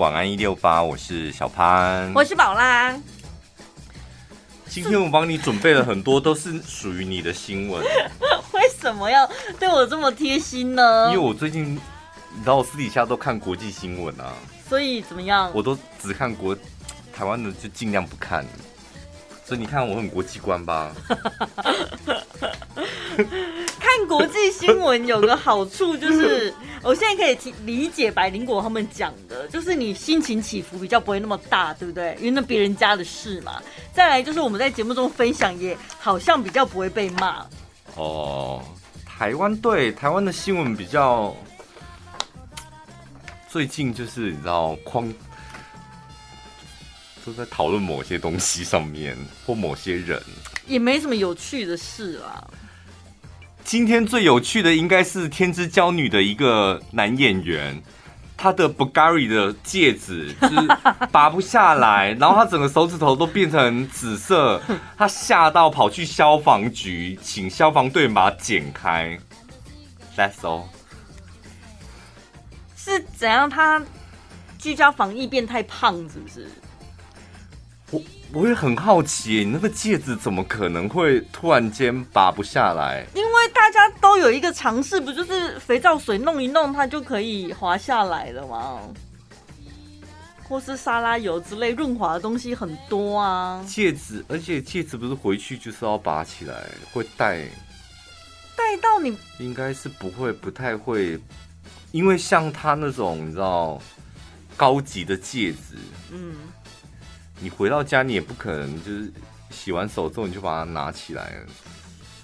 晚安一六八，我是小潘，我是宝拉。今天我帮你准备了很多都是属于你的新闻。为什么要对我这么贴心呢？因为我最近，你知道我私底下都看国际新闻啊。所以怎么样？我都只看国台湾的，就尽量不看。所以你看我很国际观吧？看国际新闻有个好处就是，我现在可以理解白灵果他们讲的，就是你心情起伏比较不会那么大，对不对？因为那别人家的事嘛。再来就是我们在节目中分享，也好像比较不会被骂。哦，台湾对台湾的新闻比较，最近就是你知道框。都在讨论某些东西上面，或某些人，也没什么有趣的事啊。今天最有趣的应该是《天之娇女》的一个男演员，他的 Bulgari 的戒指就是拔不下来，然后他整个手指头都变成紫色，他吓到跑去消防局，请消防队把它剪开。That's all。是怎样？他居家防疫变太胖，是不是？我我也很好奇，你那个戒指怎么可能会突然间拔不下来？因为大家都有一个尝试，不就是肥皂水弄一弄，它就可以滑下来了吗？或是沙拉油之类润滑的东西很多啊。戒指，而且戒指不是回去就是要拔起来，会戴戴到你应该是不会，不太会，因为像他那种你知道高级的戒指，嗯。你回到家，你也不可能就是洗完手之后你就把它拿起来了。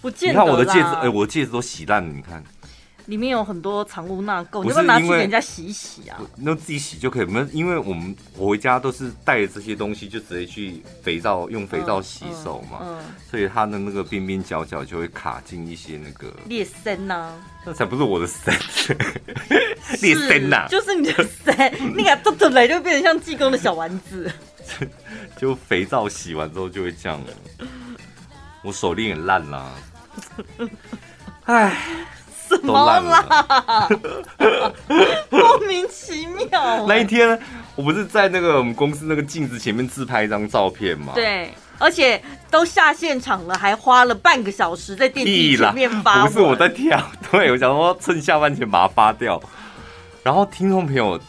不见得。你看我的戒指，哎、欸，我的戒指都洗烂了。你看，里面有很多藏污纳垢，你要不要拿去给人家洗一洗啊？那自己洗就可以。没有，因为我们我回家都是带着这些东西，就直接去肥皂用肥皂洗手嘛。嗯。嗯嗯，所以它的那个边边角角就会卡进一些那个裂森呐。那才不是我的身，裂森呐，就是你的身。你给它做出来就变成像济公的小丸子。就肥皂洗完之后就会这样了，我手链也烂啦，哎，什么啦？莫名其妙。那一天我不是在那个我们公司那个镜子前面自拍一张照片吗？对，而且都下现场了，还花了半个小时在电梯前面发。不是我在跳，对，我想说趁下班前把它发掉。然后听众朋友。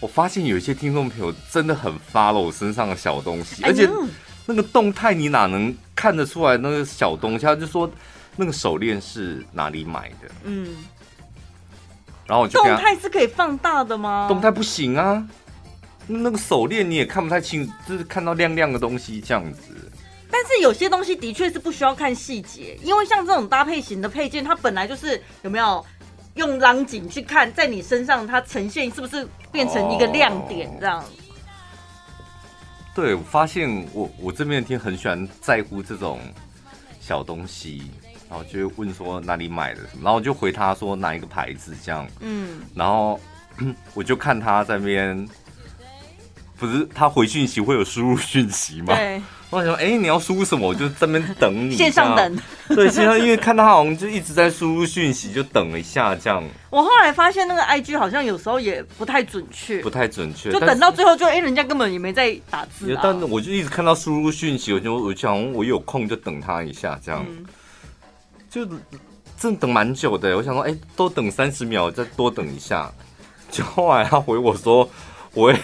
我发现有一些听众朋友真的很 follow 我身上的小东西，而且那个动态你哪能看得出来那个小东西？他就说那个手链是哪里买的？嗯，然后我就动态是可以放大的吗？动态不行啊，那个手链你也看不太清，就是看到亮亮的东西这样子。但是有些东西的确是不需要看细节，因为像这种搭配型的配件，它本来就是有没有？用拉景去看，在你身上它呈现是不是变成一个亮点？这样。对，我发现我我这边天很喜欢在乎这种小东西，然后就会问说哪里买的什么，然后我就回他说哪一个牌子这样。嗯。然后 我就看他在那边，不是他回讯息会有输入讯息吗？对。我想说，哎、欸，你要输入什么？我就在那边等你。线上等。对，线上，因为看他好像就一直在输入讯息，就等了一下这样。我后来发现那个 IG 好像有时候也不太准确，不太准确，就等到最后就哎、欸，人家根本也没在打字、啊。但我就一直看到输入讯息，我就我想我有空就等他一下这样，嗯、就真等蛮久的。我想说，哎、欸，多等三十秒，再多等一下。就后来他回我说，我。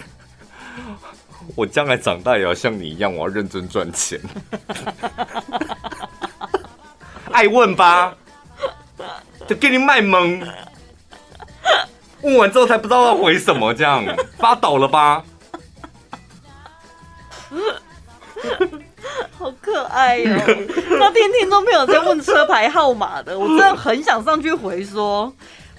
我将来长大也要像你一样，我要认真赚钱。爱问吧，就给你卖萌。问完之后才不知道要回什么，这样发抖了吧？好可爱哟、喔！那天听众朋友在问车牌号码的，我真的很想上去回说。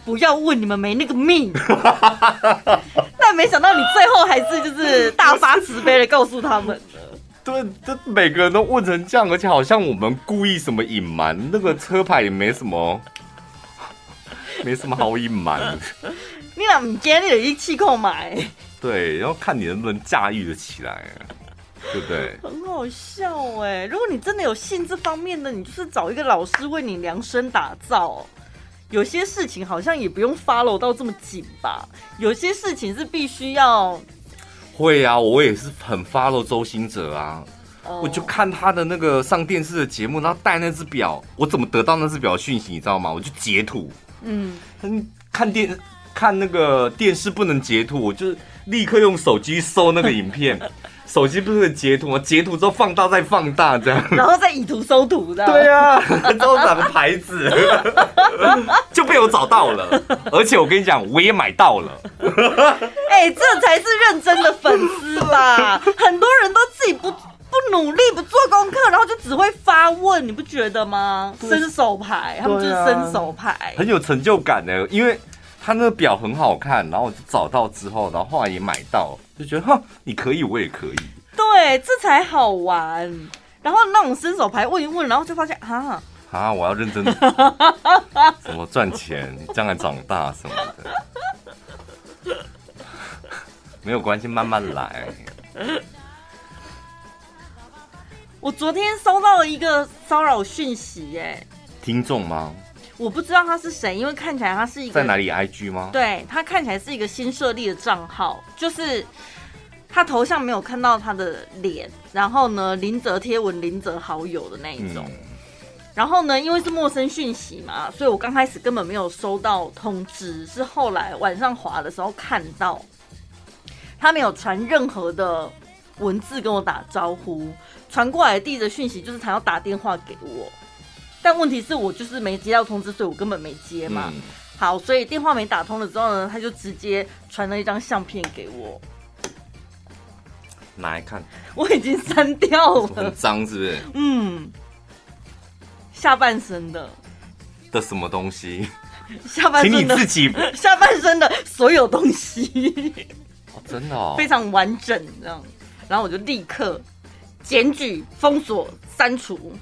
不要问，你们没那个命。但没想到你最后还是就是大发慈悲的告诉他们了。对，这每个人都问成这样，而且好像我们故意什么隐瞒，那个车牌也没什么，没什么好隐瞒。你俩唔惊你有一气购买？对，然后看你能不能驾驭得起来，对不对？很好笑哎！如果你真的有信这方面的，你就是找一个老师为你量身打造。有些事情好像也不用 follow 到这么紧吧，有些事情是必须要会啊，我也是很 follow 周星哲啊。Oh. 我就看他的那个上电视的节目，然后戴那只表，我怎么得到那只表讯息？你知道吗？我就截图。嗯，看电看那个电视不能截图，我就立刻用手机搜那个影片。手机不是截图吗？截图之后放大再放大这样，然后再以图搜图的。对啊，之后哪个牌子 就被我找到了，而且我跟你讲，我也买到了。哎、欸，这才是认真的粉丝吧？很多人都自己不。不努力，不做功课，然后就只会发问，你不觉得吗？伸手牌，他们就是伸手牌，啊，很有成就感的，因为他那个表很好看，然后我就找到之后，然后后来也买到，就觉得哈，你可以，我也可以，对，这才好玩。然后那种伸手牌问一问，然后就发现啊啊，我要认真，怎么赚钱，将来长大什么的，没有关系，慢慢来。我昨天收到了一个骚扰讯息，哎，听众吗？我不知道他是谁，因为看起来他是一个在哪里 IG 吗？对，他看起来是一个新设立的账号，就是他头像没有看到他的脸，然后呢，林则贴文，林则好友的那一种。嗯、然后呢，因为是陌生讯息嘛，所以我刚开始根本没有收到通知，是后来晚上滑的时候看到，他没有传任何的文字跟我打招呼。传过来的第一则讯息就是他要打电话给我，但问题是我就是没接到通知，所以我根本没接嘛。嗯、好，所以电话没打通了之后呢，他就直接传了一张相片给我，拿来看。我已经删掉了，很脏是不是？嗯，下半身的的什么东西？下半身你自己 下半身的所有东西，哦、真的哦，非常完整这样，然后我就立刻。检举、封锁、删除，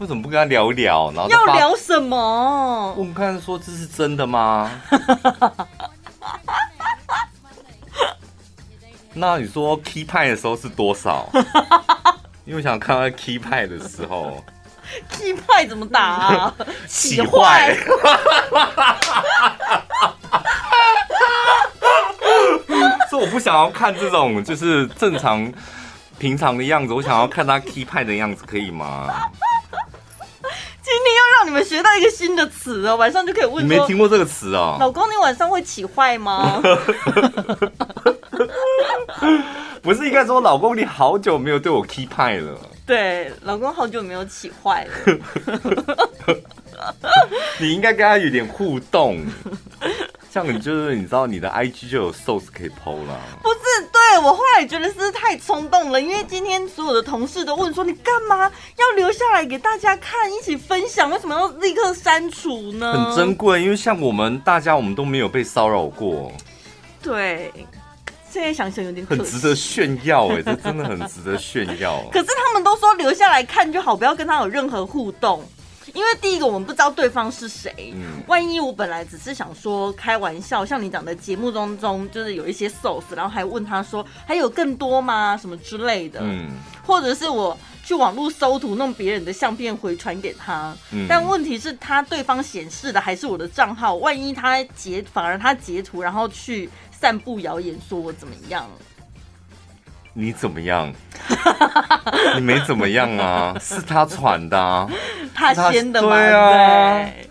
为什么不跟他聊聊？然后要聊什么？问看说这是真的吗？那你说 key 派的时候是多少？因为我想看到 key 派的时候，key 派怎么打啊？起坏。所以我不想要看这种，就是正常。平常的样子，我想要看他 key 派的样子，可以吗？今天要让你们学到一个新的词哦，晚上就可以问。你没听过这个词哦？老公，你晚上会起坏吗？不是应该说，老公，你好久没有对我 key 派了。对，老公好久没有起坏了。你应该跟他有点互动。像你就是你知道你的 IG 就有 Source 可以 PO 了，不是？对，我后来觉得是太冲动了，因为今天所有的同事都问说，你干嘛要留下来给大家看，一起分享，为什么要立刻删除呢？很珍贵，因为像我们大家我们都没有被骚扰过。对，现在想想有点很值得炫耀哎，这真的很值得炫耀。可是他们都说留下来看就好，不要跟他有任何互动。因为第一个我们不知道对方是谁，嗯，万一我本来只是想说开玩笑，像你讲的节目当中就是有一些 source，然后还问他说还有更多吗？什么之类的，嗯，或者是我去网络搜图弄别人的相片回传给他，嗯，但问题是他对方显示的还是我的账号，万一他截反而他截图然后去散布谣言说我怎么样。你怎么样？你没怎么样啊，是他喘的啊，他先的嘛，对啊。对，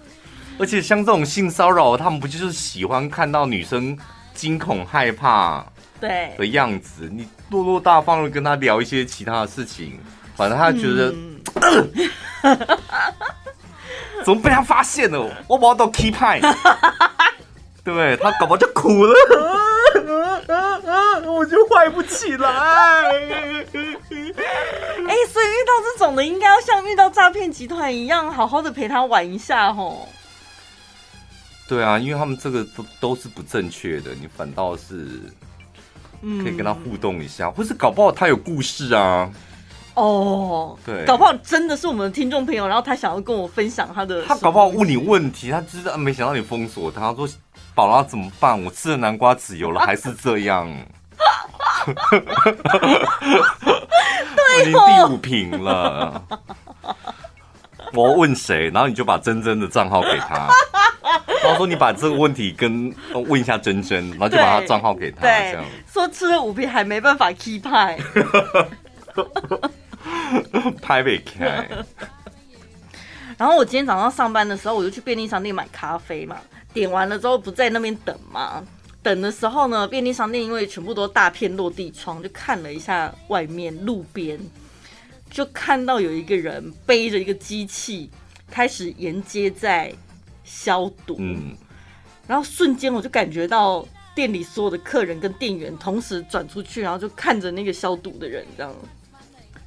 而且像这种性骚扰，他们不就是喜欢看到女生惊恐害怕对的样子？你落落大方的跟他聊一些其他的事情，反正他觉得，嗯呃、怎么被他发现了？我把都 keep 派，对，他搞不好就哭了。我就坏不起来。哎、欸，所以遇到这种的，应该要像遇到诈骗集团一样，好好的陪他玩一下吼。对啊，因为他们这个都都是不正确的，你反倒是可以跟他互动一下，嗯、或是搞不好他有故事啊。哦，对，搞不好真的是我们的听众朋友，然后他想要跟我分享他的，他搞不好问你问题，他知道没想到你封锁他，他说。宝拉怎么办？我吃了南瓜籽油了，还是这样。我已经第五瓶了。我问谁，然后你就把珍珍的账号给他。然后说你把这个问题跟问一下珍珍，然后就把他账号给他，这样说吃了五瓶还没办法 keep 派，拍被开。然后我今天早上上班的时候，我就去便利商店买咖啡嘛，点完了之后不在那边等嘛。等的时候呢，便利商店因为全部都大片落地窗，就看了一下外面路边，就看到有一个人背着一个机器，开始沿街在消毒。嗯，然后瞬间我就感觉到店里所有的客人跟店员同时转出去，然后就看着那个消毒的人，这样。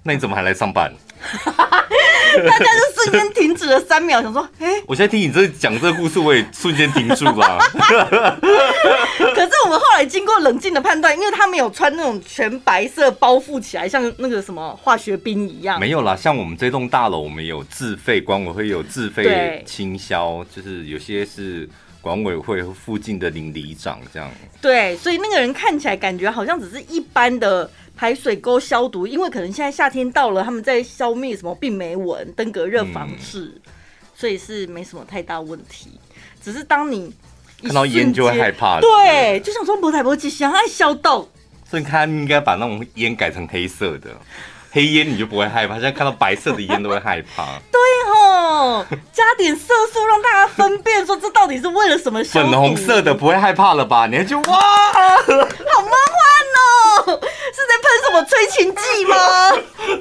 那你怎么还来上班？大家就瞬间停止了三秒，想说：“哎、欸，我现在听你这讲这个故事，我也瞬间停住了。”可是我们后来经过冷静的判断，因为他没有穿那种全白色包覆起来，像那个什么化学兵一样。没有啦，像我们这栋大楼，我们有自费管委会有自费清消，就是有些是管委会附近的邻里长这样。对，所以那个人看起来感觉好像只是一般的。排水沟消毒，因为可能现在夏天到了，他们在消灭什么病媒蚊、登革热防治，嗯，所以是没什么太大问题。只是当你看到烟就会害怕，对，就想说不台不气，想爱消毒，所以他应该把那种烟改成黑色的。黑烟你就不会害怕，现在看到白色的烟都会害怕。对哦，加点色素让大家分辨，说这到底是为了什么？粉红色的不会害怕了吧？你还就哇，好梦幻哦！是在喷什么催情剂吗？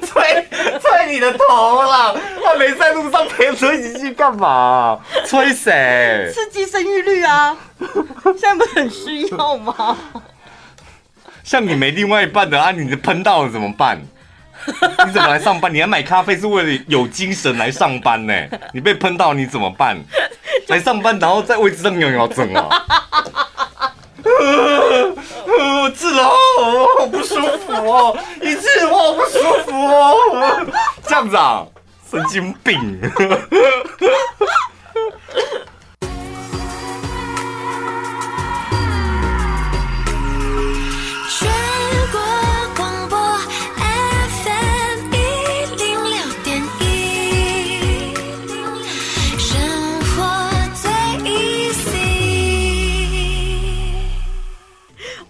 催催你的头啦！他没在路上喷催情剂干嘛？催谁？刺激生育率啊！现在不是很需要吗？像你没另外一半的啊，你的喷到了怎么办？你怎么来上班？你还买咖啡是为了有精神来上班呢？你被喷到你怎么办？来上班然后在位置上摇摇整啊！治了，好不舒服哦！一治我好不舒服哦！这样子啊，神经病！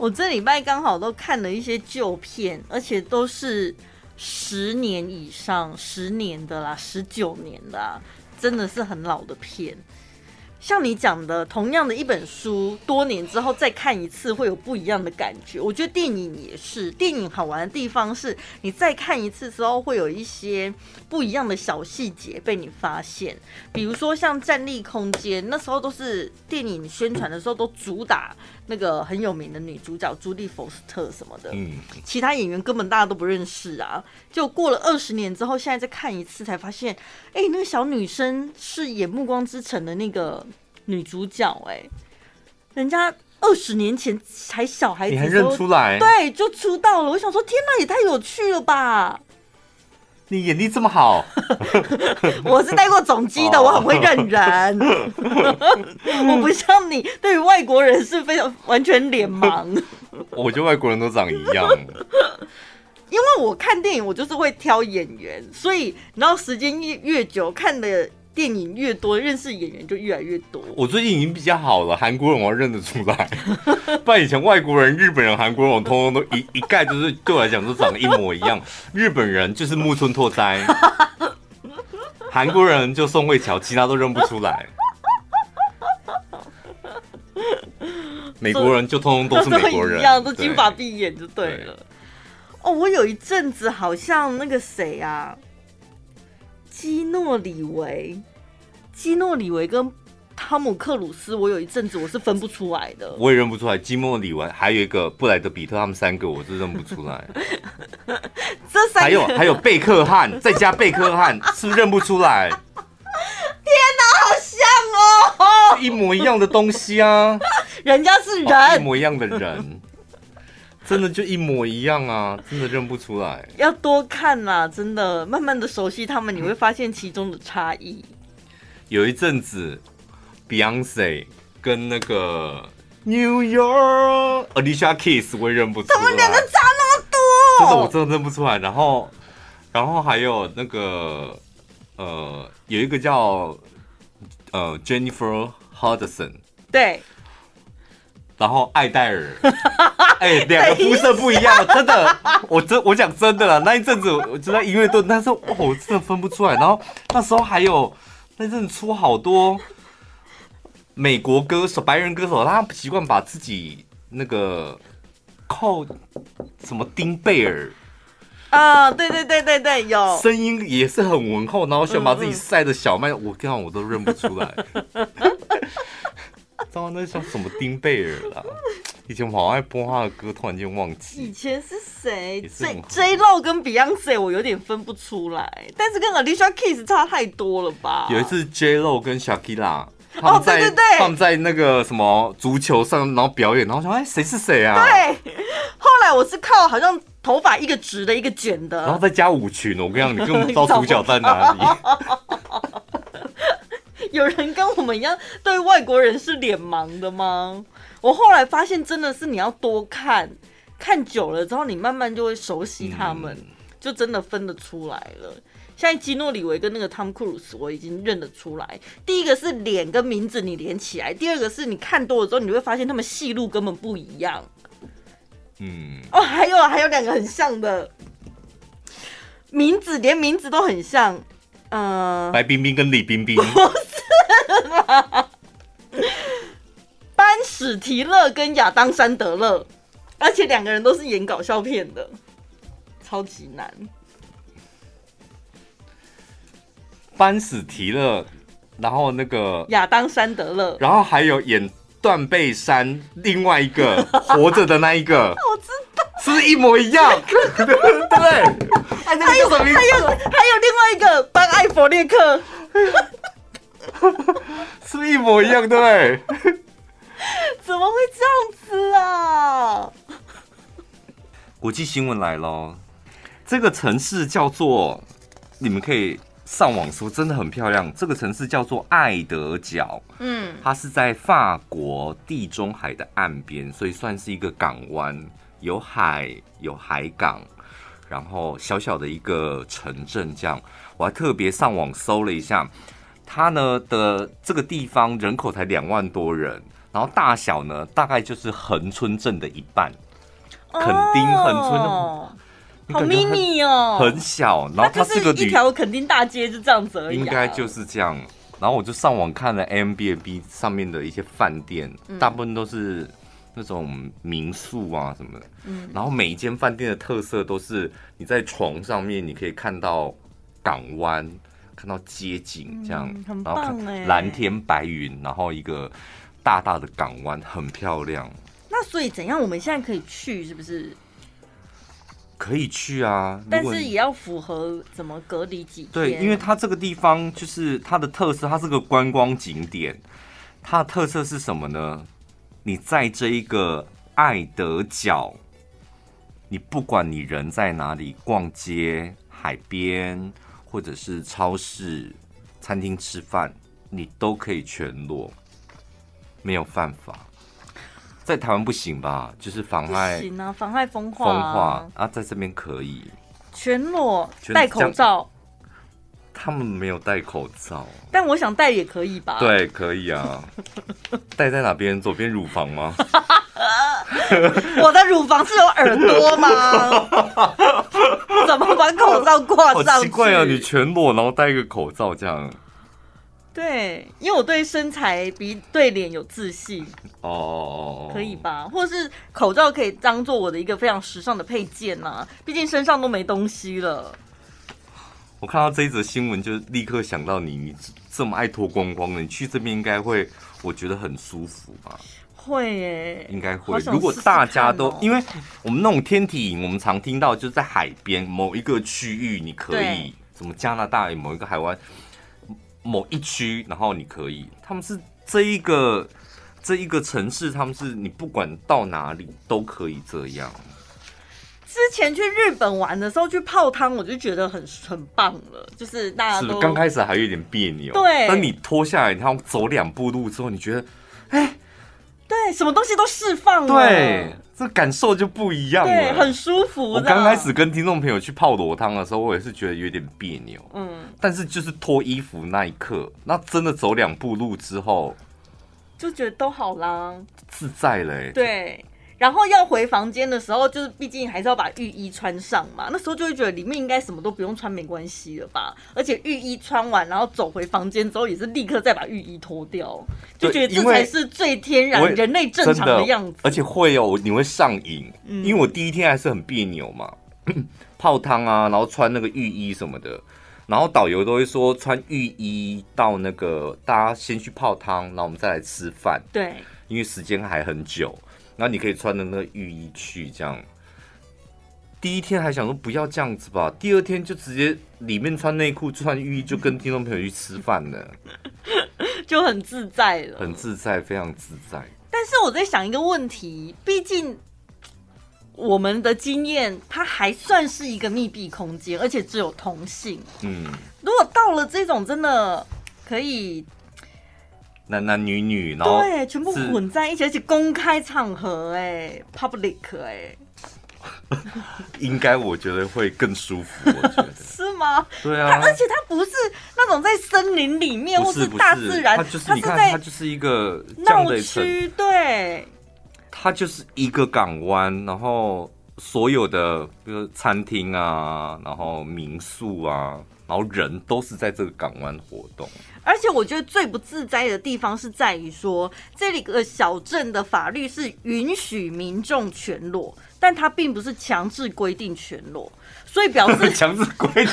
我这礼拜刚好都看了一些旧片，而且都是十年以上、十年的啦、十九年的啦，真的是很老的片。像你讲的，同样的一本书，多年之后再看一次，会有不一样的感觉。我觉得电影也是，电影好玩的地方是你再看一次之后，会有一些不一样的小细节被你发现。比如说像《站立空间》，那时候都是电影宣传的时候都主打那个很有名的女主角朱莉·福斯特什么的，嗯，其他演员根本大家都不认识啊。就过了二十年之后，现在再看一次，才发现，哎，那个小女生是演《暮光之城》的那个。女主角哎、欸，人家二十年前才小孩子，你还认出来？对，就出道了。我想说，天哪，也太有趣了吧！你眼力这么好，我是带过总机的，我很会认人。我不像你，对于外国人是非常完全脸盲。我觉得外国人都长一样。因为我看电影，我就是会挑演员，所以然后时间越越久看的。电影越多，认识演员就越来越多。我最近已经比较好了，韩国人我认得出来，不然以前外国人、日本人、韩国人我通通都一 一概就是对我来讲都长得一模一样。日本人就是木村拓哉，韩国人就宋慧乔，其他都认不出来。美国人就通通都是美国人，一样都金发碧眼就对了。哦，我有一阵子好像那个谁啊。基诺里维，基诺里维跟汤姆克鲁斯，我有一阵子我是分不出来的。我也认不出来，基诺里维还有一个布莱德比特，他们三个我是认不出来。这三个还有还有贝克汉，再加贝克汉，是 不是认不出来？天哪，好像哦，一模一样的东西啊！人家是人，哦，一模一样的人。真的就一模一样啊！真的认不出来。要多看啦，真的，慢慢的熟悉他们，你会发现其中的差异。有一阵子，Beyonce 跟那个 New York Alicia Keys 我也认不出来。他们两个差那么多，真的我真的认不出来。然后，然后还有那个呃，有一个叫呃 Jennifer Hudson，对，然后艾戴尔，哎、欸，两个肤色不一样，真的，我真我讲真的啦，那一阵子我就在音乐队，但是哦，我真的分不出来。然后那时候还有那阵子出好多美国歌手、白人歌手，他习惯把自己那个扣什么丁贝尔。啊，对对对对对，有声音也是很浑厚，然后想把自己晒的小麦，嗯嗯我看我都认不出来。知道那叫什么丁贝尔啦？以前我好爱播他的歌，突然间忘记。以前是谁？J J Lo 跟 Beyonce 我有点分不出来，但是跟 Alicia Keys 差太多了吧？有一次 J Lo 跟 Shakira，他们在、哦、对对对他们在那个什么足球上，然后表演，然后想哎谁是谁啊？对，后来我是靠好像。头发一个直的，一个卷的，然后再加舞裙。我跟你讲，你根本不知道主角在哪里。有人跟我们一样对外国人是脸盲的吗？我后来发现，真的是你要多看，看久了之后，你慢慢就会熟悉他们，嗯、就真的分得出来了。像基诺里维跟那个汤姆克鲁斯，我已经认得出来。第一个是脸跟名字你连起来，第二个是你看多了之后，你会发现他们戏路根本不一样。嗯哦，还有还有两个很像的名字，连名字都很像。嗯、呃，白冰冰跟李冰冰，不是啦。班史提勒跟亚当山德勒，而且两个人都是演搞笑片的，超级难。班史提勒，然后那个亚当山德勒，然后还有演。断背山，另外一个活着的那一个，我知道，是不是一模一样？对不对？还有还有还有另外一个班艾佛列克，是 不是一模一样？对，怎么会这样子啊？国际新闻来喽，这个城市叫做，你们可以。上网搜真的很漂亮，这个城市叫做爱德角，嗯，它是在法国地中海的岸边，所以算是一个港湾，有海有海港，然后小小的一个城镇。这样，我还特别上网搜了一下，它呢的这个地方人口才两万多人，然后大小呢大概就是恒村镇的一半，垦丁恒村。哦 好 mini 哦，很小，然后它是个一条垦丁大街，就这样子而已。应该就是这样。然后我就上网看了 Airbnb 上面的一些饭店，大部分都是那种民宿啊什么的。嗯。然后每一间饭店的特色都是你在床上面你可以看到港湾，看到街景这样，很棒哎。蓝天白云，然后一个大大的港湾，很漂亮。那所以怎样？我们现在可以去，是不是？可以去啊，但是也要符合怎么隔离几天？对，因为它这个地方就是它的特色，它是个观光景点。它的特色是什么呢？你在这一个爱德角，你不管你人在哪里，逛街、海边，或者是超市、餐厅吃饭，你都可以全裸，没有犯法。在台湾不行吧？就是妨碍，行啊，妨碍风化。风化啊，在这边可以全裸，戴口罩。他们没有戴口罩，但我想戴也可以吧？对，可以啊。戴在哪边？左边乳房吗？我的乳房是有耳朵吗？怎么把口罩挂上去？好奇怪啊！你全裸，然后戴一个口罩，这样。对，因为我对身材比对脸有自信哦，oh. 可以吧？或者是口罩可以当做我的一个非常时尚的配件呐、啊，毕竟身上都没东西了。我看到这一则新闻，就立刻想到你，你这么爱脱光光的，你去这边应该会，我觉得很舒服吧？会耶，应该会。如果大家都，因为我们那种天体营，我们常听到就是在海边某一个区域，你可以什么加拿大某一个海湾。某一区，然后你可以，他们是这一个这一个城市，他们是你不管到哪里都可以这样。之前去日本玩的时候去泡汤，我就觉得很很棒了，就是大家都刚开始还有点别扭，对，但你脱下来，然后走两步路之后，你觉得，哎。对，什么东西都释放了，对，这感受就不一样了，对，很舒服。我刚开始跟听众朋友去泡裸汤的时候，我也是觉得有点别扭，嗯，但是就是脱衣服那一刻，那真的走两步路之后，就觉得都好啦，自在嘞、欸。对。然后要回房间的时候，就是毕竟还是要把浴衣穿上嘛。那时候就会觉得里面应该什么都不用穿，没关系了吧？而且浴衣穿完，然后走回房间之后，也是立刻再把浴衣脱掉，就觉得这才是最天然、人类正常的样子。而且会哦，你会上瘾，嗯、因为我第一天还是很别扭嘛，泡汤啊，然后穿那个浴衣什么的，然后导游都会说穿浴衣到那个大家先去泡汤，然后我们再来吃饭。对，因为时间还很久。然后你可以穿着那个浴衣去，这样。第一天还想说不要这样子吧，第二天就直接里面穿内裤穿浴衣，就跟听众朋友去吃饭了，就很自在了，很自在，非常自在。但是我在想一个问题，毕竟我们的经验，它还算是一个密闭空间，而且只有同性。嗯，如果到了这种真的可以。男男女女，然后对，全部混在一起，而且公开场合，哎，public，哎，应该我觉得会更舒服，我觉得。是吗？对啊，而且它不是那种在森林里面或是大自然，它就是你看，它就是一个闹区，对，它就是一个港湾，然后所有的比如餐厅啊，然后民宿啊。然后人都是在这个港湾活动，而且我觉得最不自在的地方是在于说，这里个小镇的法律是允许民众全裸，但它并不是强制规定全裸，所以表示强制规定，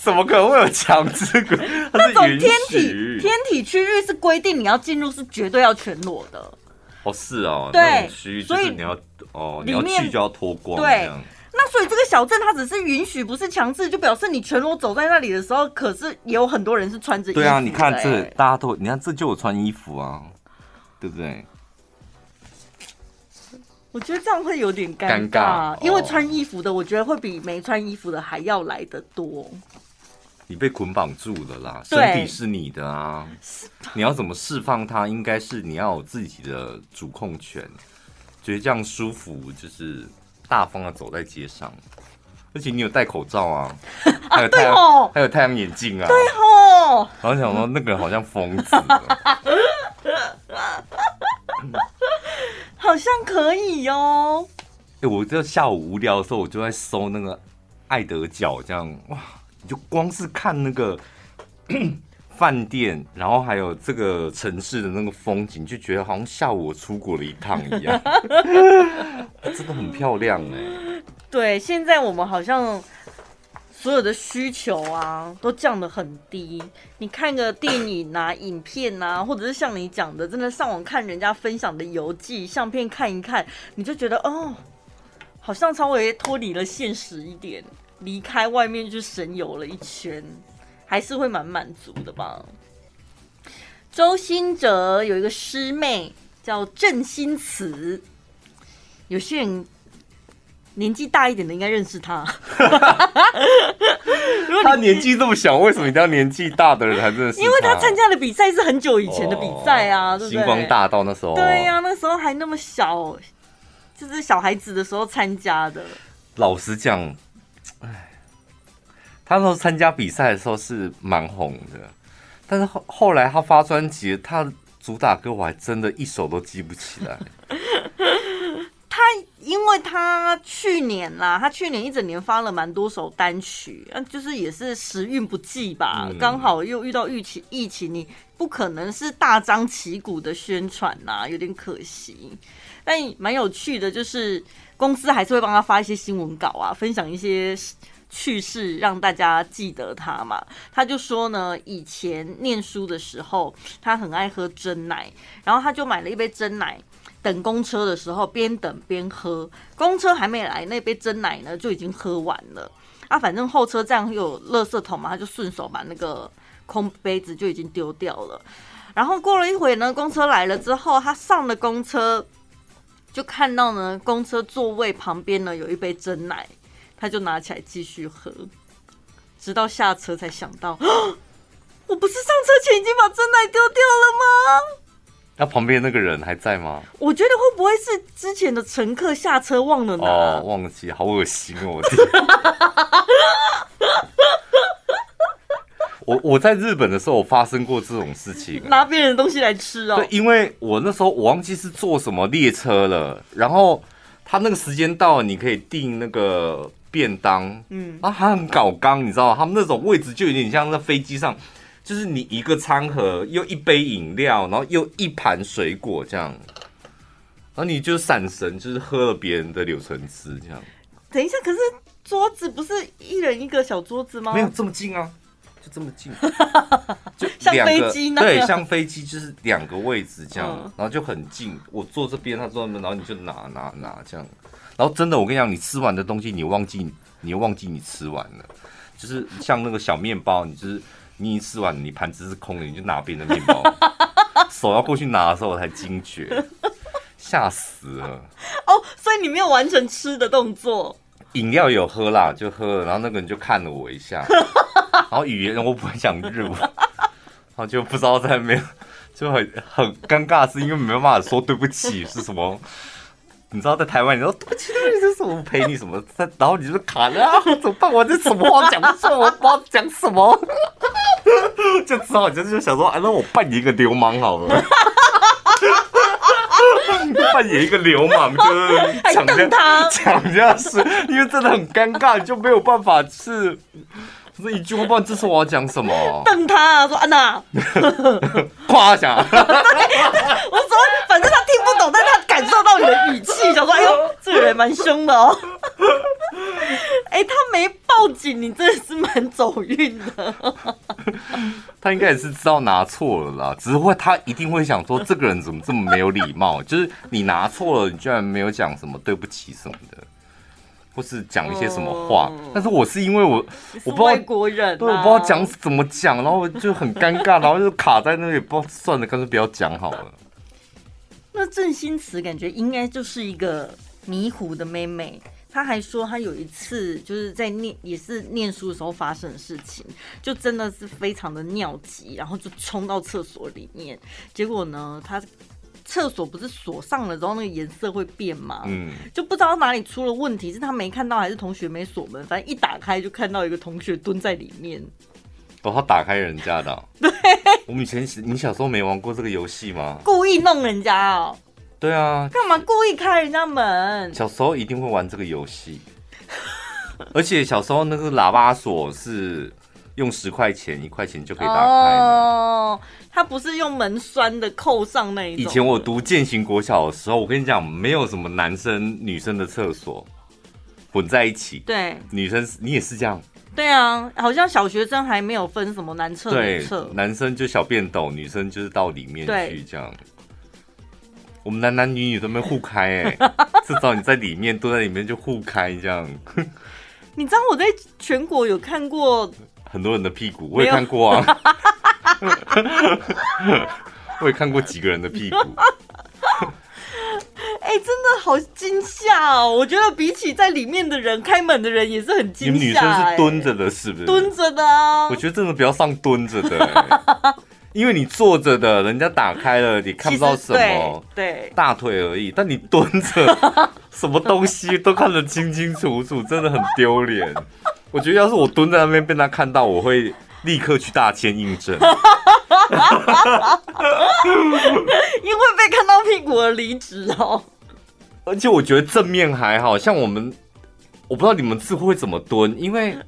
怎么可能会有强制规定？那种天体天体区域是规定你要进入是绝对要全裸的。哦，是哦，对，所以你要哦，你要去就要脱光，对。那所以这个小镇它只是允许，不是强制，就表示你全裸走在那里的时候，可是也有很多人是穿着衣服。对啊，你看这大家都，你看这就有穿衣服啊，对不对？我觉得这样会有点尴尬，尴尬，因为穿衣服的，我觉得会比没穿衣服的还要来得多。你被捆绑住了啦，身体是你的啊，你要怎么释放它，应该是你要有自己的主控权，觉得这样舒服就是。大方的走在街上，而且你有戴口罩啊，还有太阳，哦、还有太阳眼镜啊，对哦。然后想说那个人好像疯子，好像可以哦。哎、欸，我这下午无聊的时候，我就在搜那个爱德角，这样哇，你就光是看那个。饭店，然后还有这个城市的那个风景，就觉得好像下午我出国了一趟一样，真的很漂亮哎。对，现在我们好像所有的需求啊都降得很低。你看个电影啊、影片啊，或者是像你讲的，真的上网看人家分享的游记、相片看一看，你就觉得哦，好像稍微脱离了现实一点，离开外面去神游了一圈。还是会蛮满足的吧。周兴哲有一个师妹叫郑欣慈，有些人年纪大一点的应该认识他。如果他年纪这么小，为什么一定要年纪大的人才认识他？因为他参加的比赛是很久以前的比赛啊，哦、对不对？星光大道那时候，对呀、啊，那时候还那么小，就是小孩子的时候参加的。老实讲，哎。他说参加比赛的时候是蛮红的，但是后后来他发专辑，他主打歌我还真的一首都记不起来。他因为他去年啦，他去年一整年发了蛮多首单曲，就是也是时运不济吧，刚、嗯、好又遇到疫情，疫情你不可能是大张旗鼓的宣传呐，有点可惜。但蛮有趣的，就是公司还是会帮他发一些新闻稿啊，分享一些。去世让大家记得他嘛？他就说呢，以前念书的时候，他很爱喝真奶，然后他就买了一杯真奶，等公车的时候边等边喝。公车还没来，那杯真奶呢就已经喝完了。啊，反正候车站有垃圾桶嘛，他就顺手把那个空杯子就已经丢掉了。然后过了一会呢，公车来了之后，他上了公车，就看到呢，公车座位旁边呢有一杯真奶。他就拿起来继续喝，直到下车才想到，我不是上车前已经把真奶丢掉了吗？那旁边那个人还在吗？我觉得会不会是之前的乘客下车忘了拿？哦，忘记，好恶心哦！我 我我在日本的时候，我发生过这种事情，拿别人的东西来吃哦。对，因为我那时候我忘记是坐什么列车了，然后他那个时间到，你可以订那个便当，嗯，啊，还很搞刚，你知道吗？他们那种位置就有点像在飞机上，就是你一个餐盒，又一杯饮料，然后又一盘水果这样，然后你就闪神，就是喝了别人的柳橙汁这样。等一下，可是桌子不是一人一个小桌子吗？没有这么近啊。就这么近，就像飞机呢？对，像飞机就是两个位置这样，然后就很近。我坐这边，他坐那边，然后你就拿拿拿这样。然后真的，我跟你讲，你吃完的东西，你忘记，你又忘记你吃完了。就是像那个小面包，你就是你一吃完，你盘子是空的，你就拿别人的面包，手要过去拿的时候，我才惊觉，吓死了。哦，所以你没有完成吃的动作。饮料有喝啦，就喝了，然后那个人就看了我一下。然后语言我不会讲日文，然后就不知道在没有就很很尴尬，是因为没有办法说对不起是什么？你知道在台湾，你说对不起，对不起，这是我赔你什么？然后你就卡了啊，怎么办？我这什么话讲不出来，我不知道讲什么，就只好就是想说，哎，那我扮演一个流氓好了，扮演一个流氓就是抢他抢家是因为真的很尴尬，你就没有办法是。这一句话，不知道这次我要讲什么？瞪他、啊，说安娜，夸奖。我说，反正他听不懂，但他感受到你的语气，想说，哎呦，这个人蛮凶的哦。哎、欸，他没报警，你真的是蛮走运的。他应该也是知道拿错了啦，只是会他一定会想说，这个人怎么这么没有礼貌？就是你拿错了，你居然没有讲什么对不起什么的。或是讲一些什么话，嗯、但是我是因为我我不知道外国人、啊，对，我不知道讲怎么讲，然后就很尴尬，然后就卡在那里，不知道算了，干脆不要讲好了。那郑欣慈感觉应该就是一个迷糊的妹妹，她还说她有一次就是在念也是念书的时候发生的事情，就真的是非常的尿急，然后就冲到厕所里面，结果呢，她。厕所不是锁上了之后那个颜色会变吗？嗯，就不知道哪里出了问题，是他没看到还是同学没锁门？反正一打开就看到一个同学蹲在里面。哦，他打开人家的喔。对，我们以前你小时候没玩过这个游戏吗？故意弄人家哦。对啊。干嘛故意开人家门？小时候一定会玩这个游戏，而且小时候那个喇叭锁是。用十块钱，一块钱就可以打开哦，它不是用门栓的扣上那一种。以前我读建行国小的时候，我跟你讲，没有什么男生女生的厕所混在一起。对，女生你也是这样。对啊，好像小学生还没有分什么男厕女厕。男生就小便斗，女生就是到里面去这样。我们男男女女都没互开哎、欸，至少你在里面都在里面就互开这样。你知道我在全国有看过。很多人的屁股我也看过啊，我也看过几个人的屁股。哎、欸，真的好惊吓哦！我觉得比起在里面的人，开门的人也是很惊吓。你们女生是蹲着的，是不是？蹲着的啊！我觉得真的不要上蹲着的、欸，因为你坐着的，人家打开了，你看不到什么，对，对大腿而已。但你蹲着，什么东西都看得清清楚楚，真的很丢脸。我觉得要是我蹲在那边被他看到，我会立刻去大签印证，因为被看到屁股而离职哦。而且我觉得正面还好像我们，我不知道你们是会怎么蹲，因为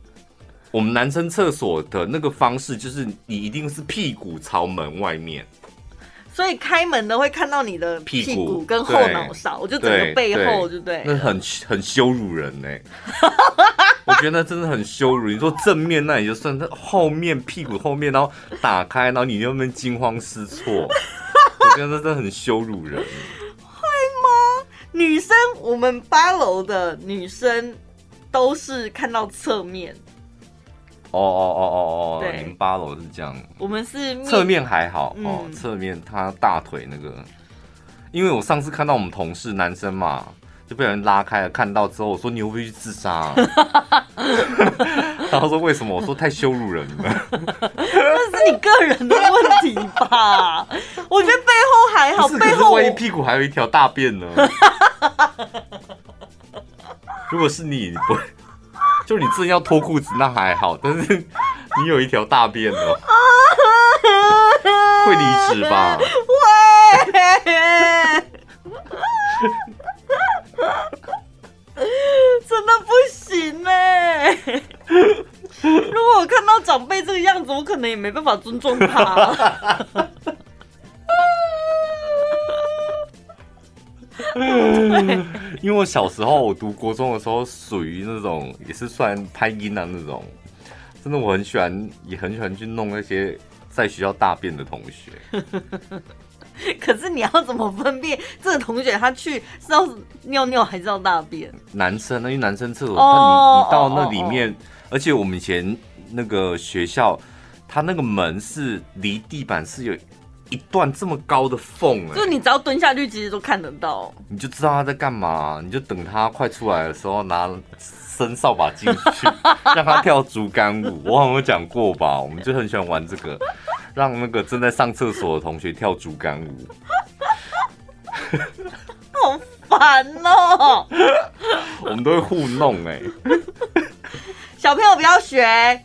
我们男生厕所的那个方式就是你一定是屁股朝门外面。所以开门的会看到你的屁股跟后脑勺，就整个背后，对不对？那很很羞辱人呢。我觉得那真的很羞辱。你说正面那也就算，那后面屁股后面，然后打开，然后你又那边惊慌失措，我觉得那真的很羞辱人。会吗？女生，我们八楼的女生都是看到侧面。哦哦哦哦哦，你们八楼是这样，我们是侧面还好、嗯、哦，侧面他大腿那个，因为我上次看到我们同事男生嘛，就被人拉开了，看到之后我说，你会不会去自杀、啊？然后说为什么？我说太羞辱人了。那是你个人的问题吧？我觉得背后还好，背后万一屁股还有一条大便呢？如果是你，你不会。就你自己要脱裤子那还好，但是你有一条大便哦，会离职吧？会。真的不行哎！如果我看到长辈这个样子，我可能也没办法尊重他。因为我小时候我读国中的时候，属于那种也是算拍音啊那种，真的我很喜欢，也很喜欢去弄那些在学校大便的同学。可是你要怎么分辨这个同学他去是要尿尿还是要大便？男生，因为男生厕所，那你你到那里面，而且我们以前那个学校，他那个门是离地板是有一段这么高的缝，哎，就你只要蹲下去，其实都看得到，你就知道他在干嘛，你就等他快出来的时候拿伸扫把进去，让他跳竹竿舞。我好像有讲过吧？我们就很喜欢玩这个。让那个正在上厕所的同学跳竹竿舞，好烦哦！我们都会互弄哎，小朋友不要学。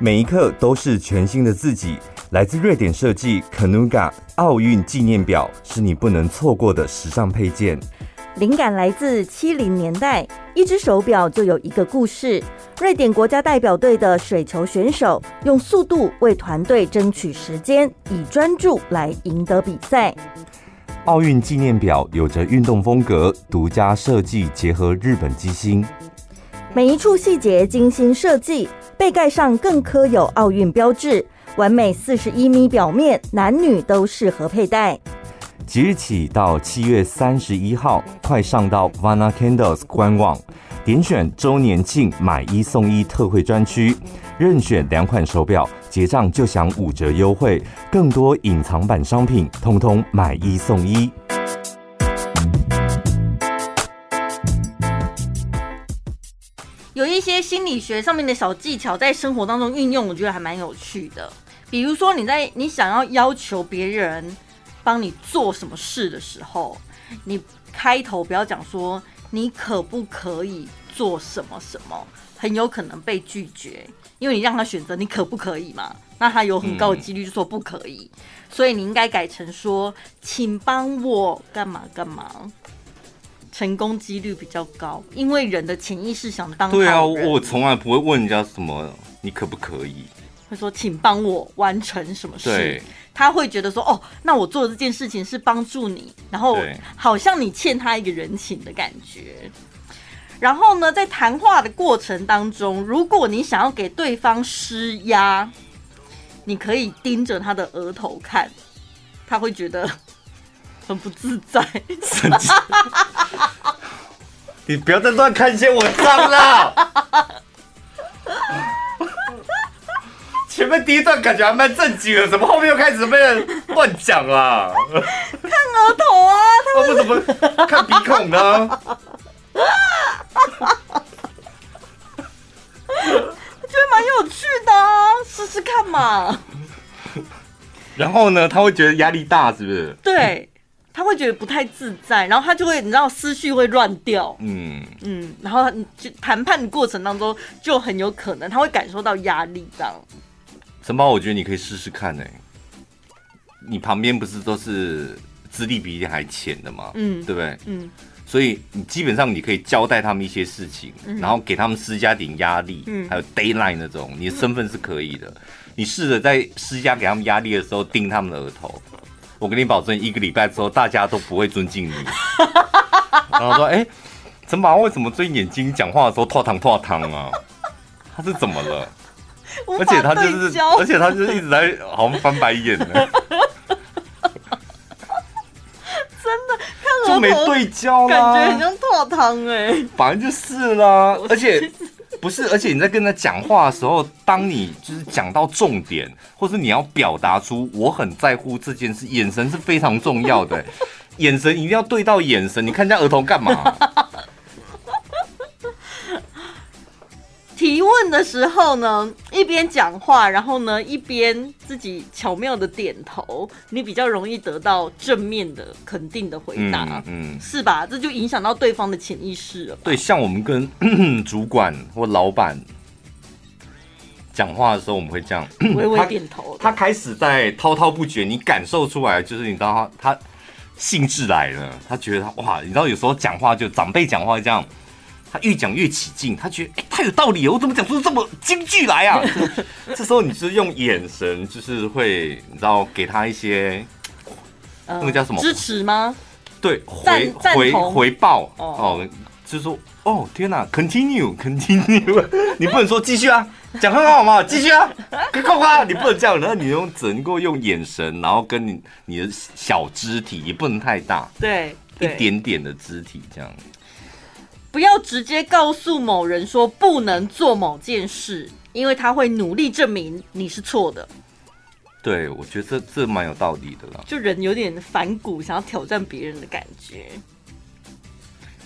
每一刻都是全新的自己。来自瑞典设计 Kanuga 奥运纪念表，是你不能错过的时尚配件。灵感来自七零年代，一只手表就有一个故事。瑞典国家代表队的水球选手用速度为团队争取时间，以专注来赢得比赛。奥运纪念表有着运动风格，独家设计结合日本机芯，每一处细节精心设计，背盖上更刻有奥运标志，完美四十一米表面，男女都适合佩戴。即日起到七月三十一号，快上到 Vana Candles 官网，点选周年庆买一送一特惠专区，任选两款手表，结账就享五折优惠，更多隐藏版商品，通通买一送一。些心理学上面的小技巧，在生活当中运用，我觉得还蛮有趣的。比如说，你在你想要要求别人。帮你做什么事的时候，你开头不要讲说你可不可以做什么什么，很有可能被拒绝，因为你让他选择你可不可以嘛，那他有很高的几率就说不可以，所以你应该改成说，请帮我干嘛干嘛，成功几率比较高，因为人的潜意识想当对啊，我从来不会问人家什么你可不可以，会说请帮我完成什么事。他会觉得说：“哦，那我做这件事情是帮助你，然后好像你欠他一个人情的感觉。然后呢，在谈话的过程当中，如果你想要给对方施压，你可以盯着他的额头看，他会觉得很不自在。神经 你不要再乱看一些文章了。”前面第一段感觉还蛮正经的，怎么后面又开始被人乱讲啊？看额头啊，他们怎么看鼻孔呢？我觉得蛮有趣的啊，试试看嘛。然后呢，他会觉得压力大，是不是？对，他会觉得不太自在，然后他就会，你知道，思绪会乱掉。嗯嗯，然后你就谈判的过程当中，就很有可能他会感受到压力，这样。陈宝，我觉得你可以试试看呢。你旁边不是都是资历比你还浅的吗？嗯，对不对？嗯，所以你基本上你可以交代他们一些事情，嗯、然后给他们施加点压力，嗯，还有 deadline 那种，你的身份是可以的。嗯、你试着在施加给他们压力的时候盯他们的额头，我跟你保证，一个礼拜之后大家都不会尊敬你。然后说：“哎，陈宝为什么最近眼睛讲话的时候脱糖脱糖啊？他是怎么了？”而且他就是，而且他就是一直在好像翻白眼呢。真的，就没对焦，感觉很像脱汤哎。反正就是啦，而且不是，而且你在跟他讲话的时候，当你就是讲到重点，或是你要表达出我很在乎这件事，眼神是非常重要的，眼神一定要对到眼神。你看人家儿童干嘛？提提问的时候呢，一边讲话，然后呢，一边自己巧妙的点头，你比较容易得到正面的肯定的回答，嗯，嗯是吧？这就影响到对方的潜意识了。对，像我们跟主管或老板讲话的时候，我们会这样微微点头他。他开始在滔滔不绝，你感受出来，就是你知道他他兴致来了，他觉得他哇，你知道有时候讲话就长辈讲话这样。他越讲越起劲，他觉得哎、欸，太有道理了，我怎么讲出这么京剧来啊？这时候你是用眼神，就是会你知道给他一些、呃、那个叫什么支持吗？对，回回回报哦，哦，就是说哦，天哪，continue continue，你不能说继续啊，讲很好嘛，继续啊，快快快，你不能这样，然后你用只能够用眼神，然后跟你你的小肢体也不能太大，对，对一点点的肢体这样。不要直接告诉某人说不能做某件事，因为他会努力证明你是错的。对，我觉得这这蛮有道理的啦。就人有点反骨，想要挑战别人的感觉。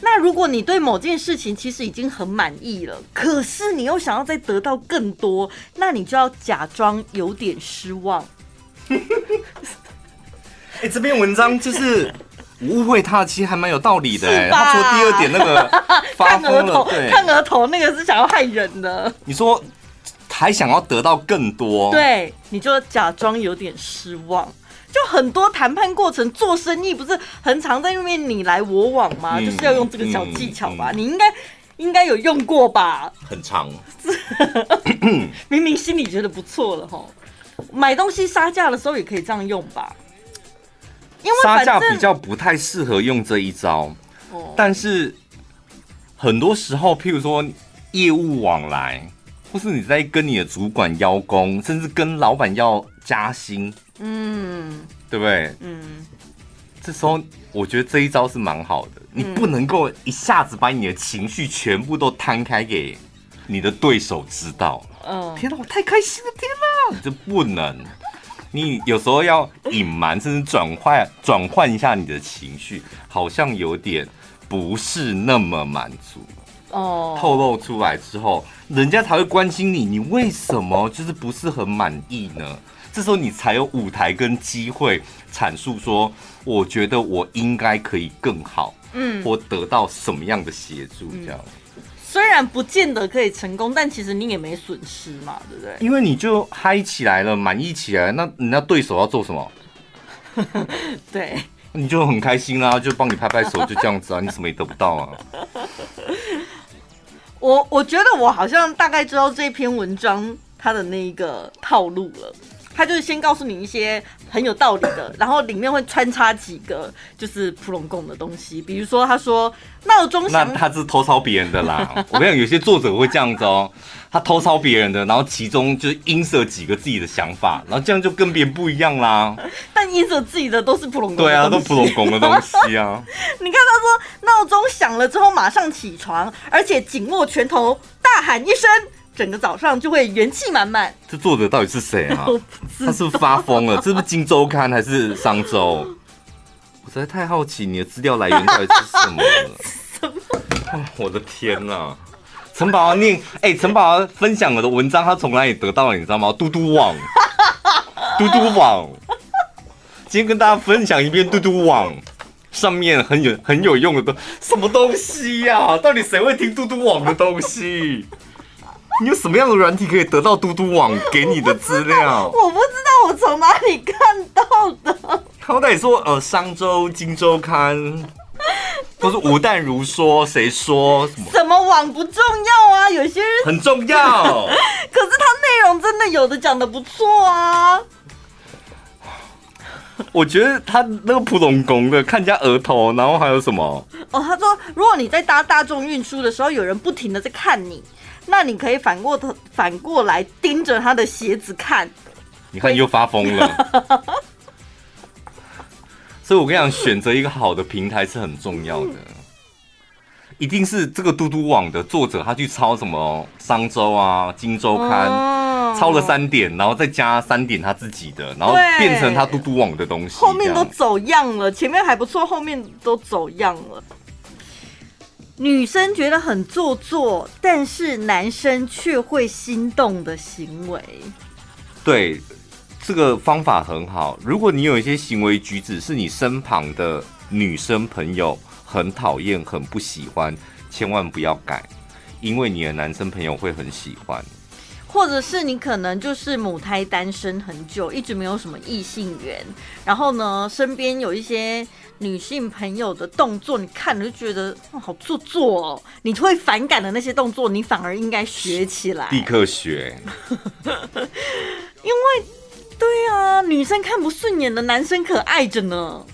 那如果你对某件事情其实已经很满意了，可是你又想要再得到更多，那你就要假装有点失望。哎、欸，这篇文章就是。误会他其实还蛮有道理的，欸，他说第二点那个 发疯了，对，看额头那个是想要害人的。你说还想要得到更多，对，你就假装有点失望。就很多谈判过程做生意不是很常在那边你来我往吗？嗯、就是要用这个小技巧吧？嗯嗯、你应该应该有用过吧？很长，明明心里觉得不错了哈，买东西杀价的时候也可以这样用吧？杀价比较不太适合用这一招，但是很多时候，譬如说业务往来，或是你在跟你的主管邀功，甚至跟老板要加薪，嗯，对不对？嗯，这时候我觉得这一招是蛮好的，你不能够一下子把你的情绪全部都摊开给你的对手知道。嗯，天哪，我太开心了，天哪，这不能。你有时候要隐瞒，甚至转换转换一下你的情绪，好像有点不是那么满足哦。透露出来之后，人家才会关心你，你为什么就是不是很满意呢？这时候你才有舞台跟机会阐述说，我觉得我应该可以更好，嗯，或得到什么样的协助这样。虽然不见得可以成功，但其实你也没损失嘛，对不对？因为你就嗨起来了，满意起来，那人家对手要做什么？对，你就很开心啦，就帮你拍拍手，就这样子啊，你什么也得不到啊。我我觉得我好像大概知道这篇文章它的那一个套路了。他就是先告诉你一些很有道理的，然后里面会穿插几个就是普龙贡的东西，比如说他说闹钟响，那他是偷抄别人的啦。我跟你讲，有些作者会这样子哦，他偷抄别人的，然后其中就是 insert 几个自己的想法，然后这样就跟别人不一样啦。但 insert 自己的都是普龙贡，对啊，都普龙贡的东西啊。你看他说闹钟响了之后马上起床，而且紧握拳头，大喊一声。整个早上就会元气满满。这作者到底是谁啊？他是不是发疯了？这是不是《今周刊》还是《商周》？我实在太好奇你的资料来源到底是什么了。什 么？我的天哪、啊！陈宝念，哎、欸，陈宝分享我的文章，他从哪里得到了？你知道吗？嘟嘟网，嘟嘟网。今天跟大家分享一遍嘟嘟网上面很有很有用的东，什么东西呀、啊？到底谁会听嘟嘟网的东西？你有什么样的软体可以得到嘟嘟网给你的资料？我不知道，我从哪里看到的。好歹说，呃，商周、今周刊，都是吴淡如说，谁说什么？什么网不重要啊？有些人很重要。可是它内容真的有的讲的不错啊。我觉得他那个普拢贡的，看人家额头，然后还有什么？哦，他说，如果你在搭大众运输的时候，有人不停的在看你。那你可以反过头，反过来盯着他的鞋子看。你看又发疯了。所以我跟你讲，选择一个好的平台是很重要的。一定是这个嘟嘟网的作者，他去抄什么商周啊、金周刊，抄了三点，然后再加三点他自己的，然后变成他嘟嘟网的东西。后面都走样了，前面还不错，后面都走样了。女生觉得很做作，但是男生却会心动的行为。对，这个方法很好。如果你有一些行为举止是你身旁的女生朋友很讨厌、很不喜欢，千万不要改，因为你的男生朋友会很喜欢。或者是你可能就是母胎单身很久，一直没有什么异性缘，然后呢，身边有一些女性朋友的动作，你看了就觉得哇，好做作哦，你会反感的那些动作，你反而应该学起来，立刻学。因为，对啊，女生看不顺眼的男生可爱着呢。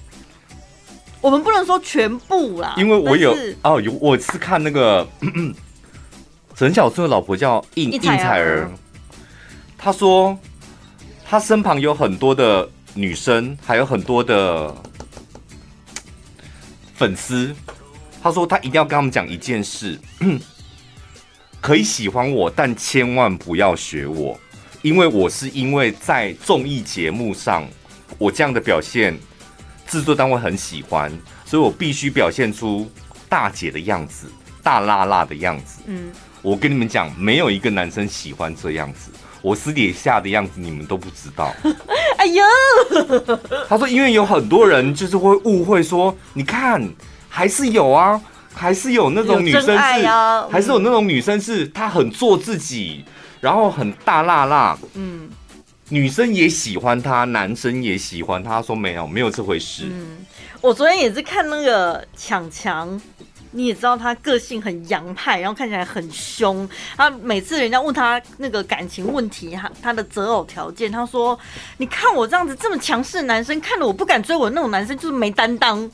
我们不能说全部啦，因为我有哦，有我是看那个。陈小春的老婆叫应应采儿，他说他身旁有很多的女生，还有很多的粉丝。他说他一定要跟他们讲一件事：可以喜欢我，但千万不要学我，因为我是因为在综艺节目上我这样的表现，制作单位很喜欢，所以我必须表现出大姐的样子，大辣辣的样子。嗯。我跟你们讲，没有一个男生喜欢这样子。我私底下的样子你们都不知道。哎呦，他说，因为有很多人就是会误会说，你看还是有啊，还是有那种女生是，还是有那种女生是她很做自己，然后很大辣辣。嗯，女生也喜欢她，男生也喜欢她。说没有，没有这回事。嗯，我昨天也是看那个强强。你也知道他个性很洋派，然后看起来很凶。他每次人家问他那个感情问题，他他的择偶条件，他说：“你看我这样子这么强势的男生，看了我不敢追我那种男生就是没担当，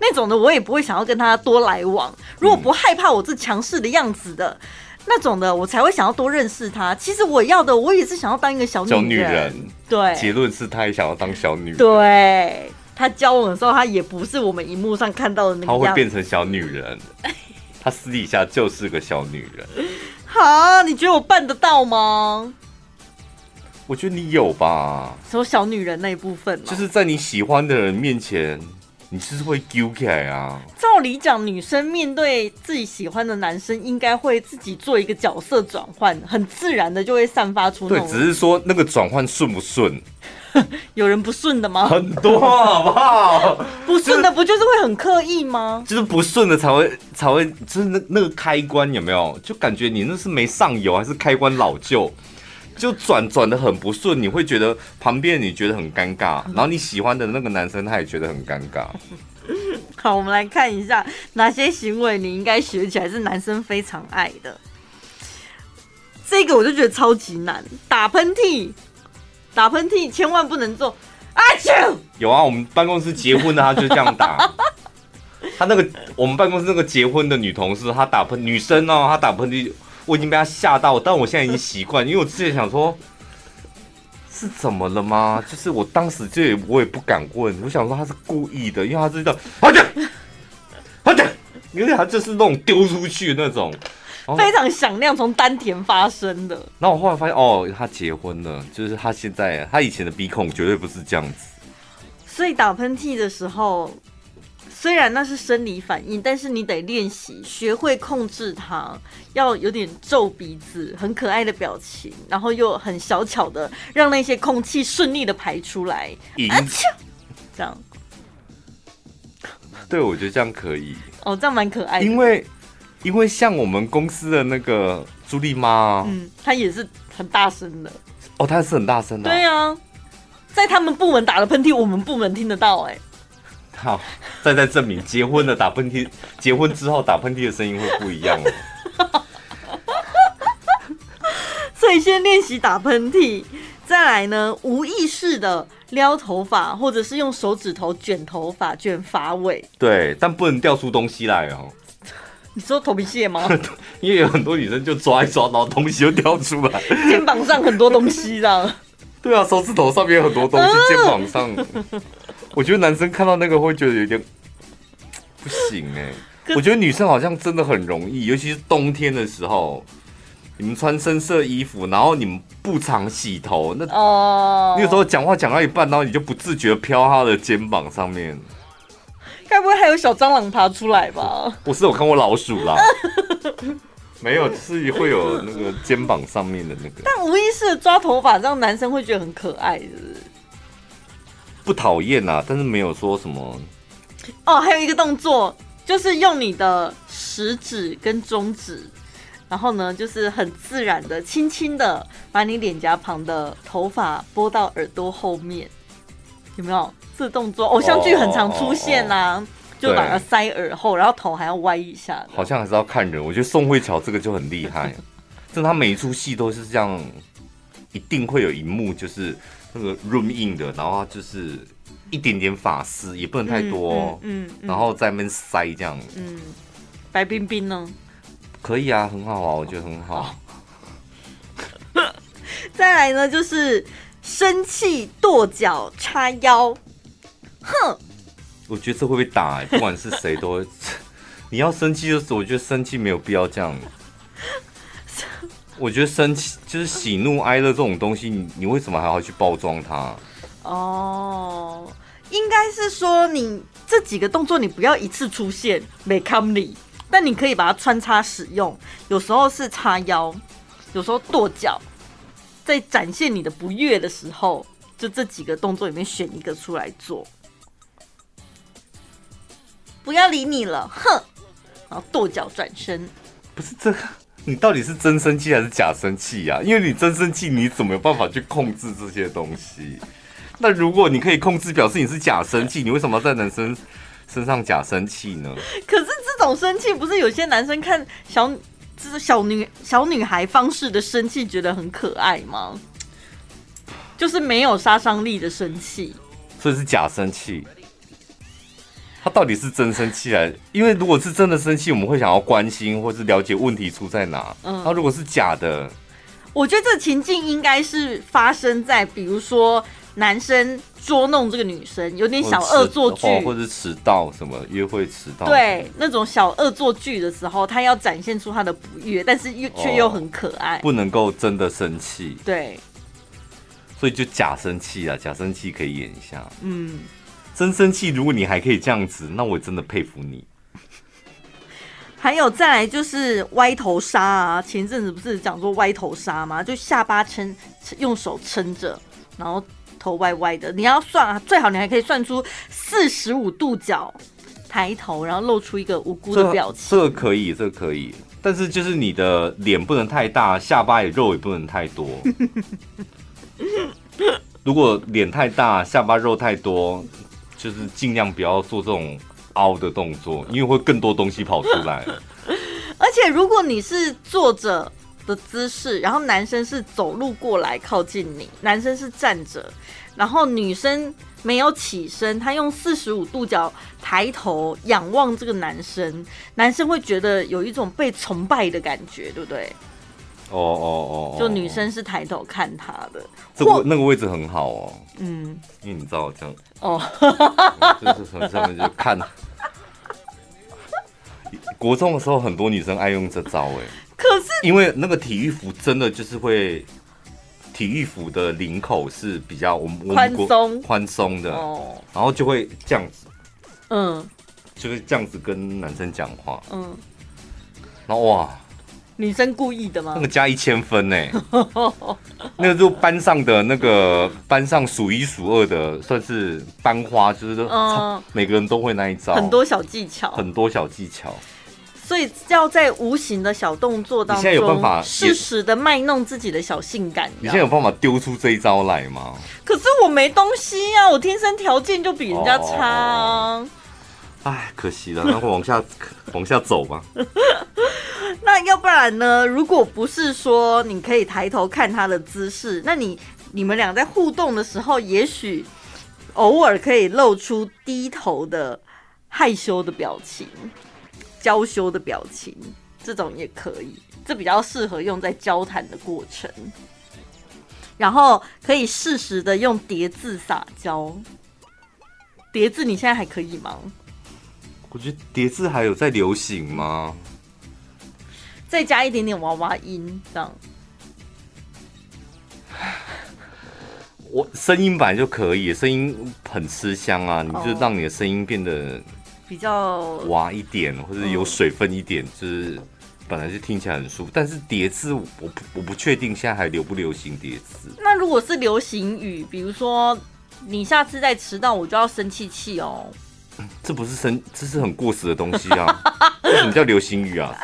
那种的我也不会想要跟他多来往。如果不害怕我这强势的样子的那种的，我才会想要多认识他。其实我要的，我也是想要当一个小女人。小女人，对，结论是他也想要当小女人。对。”他交往的时候，他也不是我们荧幕上看到的那个样子。他会变成小女人，他私底下就是个小女人。好，你觉得我办得到吗？我觉得你有吧。说小女人那一部分，就是在你喜欢的人面前，你是不是会丢起来啊？照理讲，女生面对自己喜欢的男生，应该会自己做一个角色转换，很自然的就会散发出那。对，只是说那个转换顺不顺。有人不顺的吗？很多，好不好？不顺的不就是会很刻意吗？就是不顺的才会才会，就是那那个开关有没有？就感觉你那是没上油，还是开关老旧？就转转的很不顺，你会觉得旁边你觉得很尴尬，然后你喜欢的那个男生他也觉得很尴尬。好，我们来看一下哪些行为你应该学起来，是男生非常爱的。这个我就觉得超级难，打喷嚏。打喷嚏千万不能做，阿啾！有啊，我们办公室结婚的，他就这样打。他那个我们办公室那个结婚的女同事，她打喷女生哦，她打喷嚏，我已经被她吓到，但我现在已经习惯，因为我之前想说，是怎么了吗？就是我当时就也我也不敢问，我想说她是故意的，因为她知道，阿啾，阿啾，因为她就是那种丢出去那种。非常响亮，从丹田发生的。那我后来发现，哦，他结婚了，就是他现在，他以前的鼻孔绝对不是这样子。所以打喷嚏的时候，虽然那是生理反应，但是你得练习，学会控制它，要有点皱鼻子，很可爱的表情，然后又很小巧的让那些空气顺利的排出来。啊啾！这样。对，我觉得这样可以。哦，这样蛮可爱的。因为。因为像我们公司的那个朱莉妈，嗯，她也是很大声的。哦，她是很大声的。对啊，在他们部门打了喷嚏，我们部门听得到。哎，好，再再证明结婚了打喷嚏，结婚之后打喷嚏的声音会不一样哦。所以先练习打喷嚏，再来呢，无意识的撩头发，或者是用手指头卷头发、卷发尾。对，但不能掉出东西来哦。你说头皮屑吗？因为有很多女生就抓一抓，然后东西就掉出来。肩膀上很多东西，这样。对啊，手指头上面有很多东西，肩膀上。我觉得男生看到那个会觉得有点不行哎。我觉得女生好像真的很容易，尤其是冬天的时候，你们穿深色衣服，然后你们不常洗头，那哦，你有时候讲话讲到一半，然后你就不自觉飘他的肩膀上面。该不会还有小蟑螂爬出来吧？不是我看过老鼠啦，没有，是会有那个肩膀上面的那个。但无意识的抓头发，让男生会觉得很可爱，是不是？不讨厌啊，但是没有说什么。哦，还有一个动作，就是用你的食指跟中指，然后呢，就是很自然的、轻轻的把你脸颊旁的头发拨到耳朵后面，有没有？这个动作偶像剧很常出现呐、啊，哦哦哦哦就把它塞耳后，然后头还要歪一下。好像还是要看人，我觉得宋慧乔这个就很厉害，就他每一出戏都是这样，一定会有一幕就是那个 room in 的，然后就是。一点点发丝也不能太多，嗯，嗯嗯嗯然后在那边塞这样，嗯，白冰冰呢？可以啊，很好啊，我觉得很好。再来呢，就是生气跺脚叉腰，哼，我觉得这会被打、欸，不管是谁都会。你要生气的时候，我觉得生气没有必要这样。我觉得生气就是喜怒哀乐这种东西，你你为什么还要去包装它？哦。应该是说，你这几个动作你不要一次出现，没看你，但你可以把它穿插使用。有时候是叉腰，有时候跺脚，在展现你的不悦的时候，就这几个动作里面选一个出来做。不要理你了，哼！然后跺脚转身。不是这个，你到底是真生气还是假生气呀？因为你真生气，你怎么有办法去控制这些东西？那如果你可以控制，表示你是假生气，你为什么要在男生身上假生气呢？可是这种生气不是有些男生看小就是小女小女孩方式的生气觉得很可爱吗？就是没有杀伤力的生气，所以是假生气。他到底是真生气还？因为如果是真的生气，我们会想要关心或是了解问题出在哪。嗯，他如果是假的，我觉得这情境应该是发生在比如说。男生捉弄这个女生，有点小恶作剧，或者是迟到什么约会迟到，对那种小恶作剧的时候，他要展现出他的不悦，但是又却又很可爱，不能够真的生气，对，所以就假生气啊，假生气可以演一下，嗯，真生气，如果你还可以这样子，那我真的佩服你。还有再来就是歪头杀啊，前阵子不是讲说歪头杀吗？就下巴撑，用手撑着，然后。头歪歪的，你要算啊，最好你还可以算出四十五度角，抬头，然后露出一个无辜的表情。这个可以，这个可以，但是就是你的脸不能太大，下巴也肉也不能太多。如果脸太大，下巴肉太多，就是尽量不要做这种凹的动作，因为会更多东西跑出来。而且如果你是坐着的姿势，然后男生是走路过来靠近你，男生是站着，然后女生没有起身，她用四十五度角抬头仰望这个男生，男生会觉得有一种被崇拜的感觉，对不对？哦哦哦，就女生是抬头看他的，这个那个位置很好哦，嗯，因为你知道这样哦，就是从上面就看，国中的时候很多女生爱用这招哎。可是，因为那个体育服真的就是会，体育服的领口是比较我们宽松。宽松的，哦，然后就会这样子，嗯，就是这样子跟男生讲话，嗯，然后哇，女生故意的吗？那个加一千分呢，那个就班上的那个班上数一数二的，算是班花，就是说，嗯，每个人都会那一招，很多小技巧，很多小技巧。所以要在无形的小动作当中，现在有办法适时的卖弄自己的小性感。你现在有办法丢出这一招来吗？可是我没东西呀、啊，我天生条件就比人家差啊！哎，可惜了，那会往下往下走吧。那要不然呢？如果不是说你可以抬头看他的姿势，那你你们俩在互动的时候，也许偶尔可以露出低头的害羞的表情。娇羞的表情，这种也可以，这比较适合用在交谈的过程。然后可以适时的用叠字撒娇。叠字你现在还可以吗？我觉得叠字还有在流行吗？再加一点点娃娃音，这样。我声音版就可以，声音很吃香啊！你就让你的声音变得。比较滑一点，或者有水分一点，就是本来就听起来很舒服。但是叠字，我不我不确定现在还流不流行叠字。那如果是流行语，比如说你下次再迟到，我就要生气气哦。这不是生，这是很过时的东西啊！为什么叫流行语啊？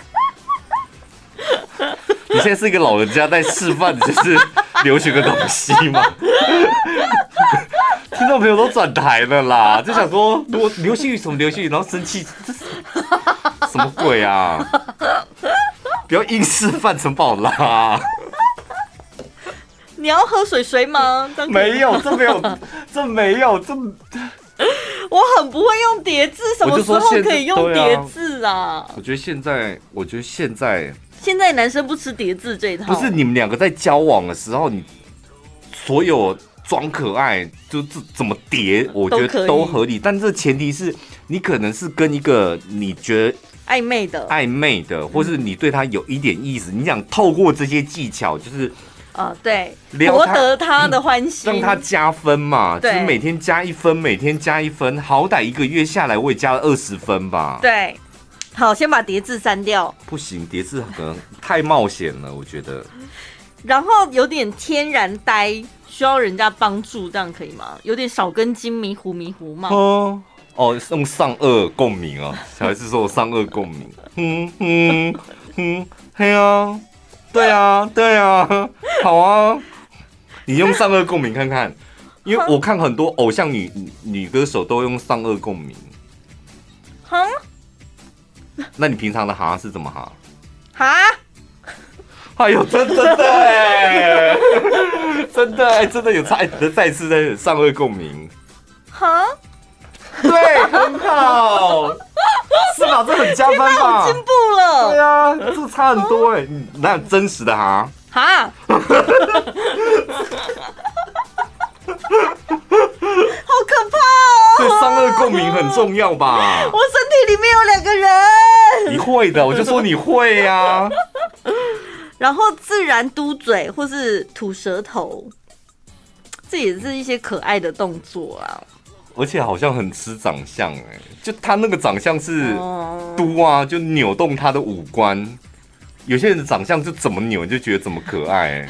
你现在是一个老人家在示范，就是流行的东西吗？听众朋友都转台了啦，就想说，如果流行语什么流行语，然后生气，这是什么鬼啊？不要硬示范陈宝拉。你要喝水水吗？没有，这没有，这没有，这。我很不会用叠字，什么时候可以用叠字啊？我觉得现在，我觉得现在，现在男生不吃叠字这一套。不是你们两个在交往的时候，你所有。装可爱就怎怎么叠，我觉得都合理。但这前提是你可能是跟一个你觉得暧昧的、暧昧的，或是你对他有一点意思，你想透过这些技巧，就是啊，对，博得他的欢心，让他加分嘛。就是每天加一分，每天加一分，好歹一个月下来我也加了二十分吧。对，好，先把叠字删掉。不行，叠字可能太冒险了，我觉得。然后有点天然呆。需要人家帮助，这样可以吗？有点少根筋，迷糊迷糊吗？哦哦，用上颚共鸣啊，小孩子说我上颚共鸣。嗯嗯嗯，嘿啊，对啊对啊，好啊，你用上颚共鸣看看，因为我看很多偶像女女歌手都用上颚共鸣。哈？那你平常的哈是怎么哈？哈？哎呦，真的哎，真的哎，真的有再再次在上顎共鸣，哈，对，很好，是吧？这很加分吧？进步了，对啊，这差很多哎，哪有真实的哈？哈，好可怕哦！所以上顎共鸣很重要吧？我身体里面有两个人，你会的，我就说你会呀。然后自然嘟嘴或是吐舌头，这也是一些可爱的动作啊。而且好像很吃长相哎，就他那个长相是嘟啊，就扭动他的五官。有些人的长相就怎么扭就觉得怎么可爱，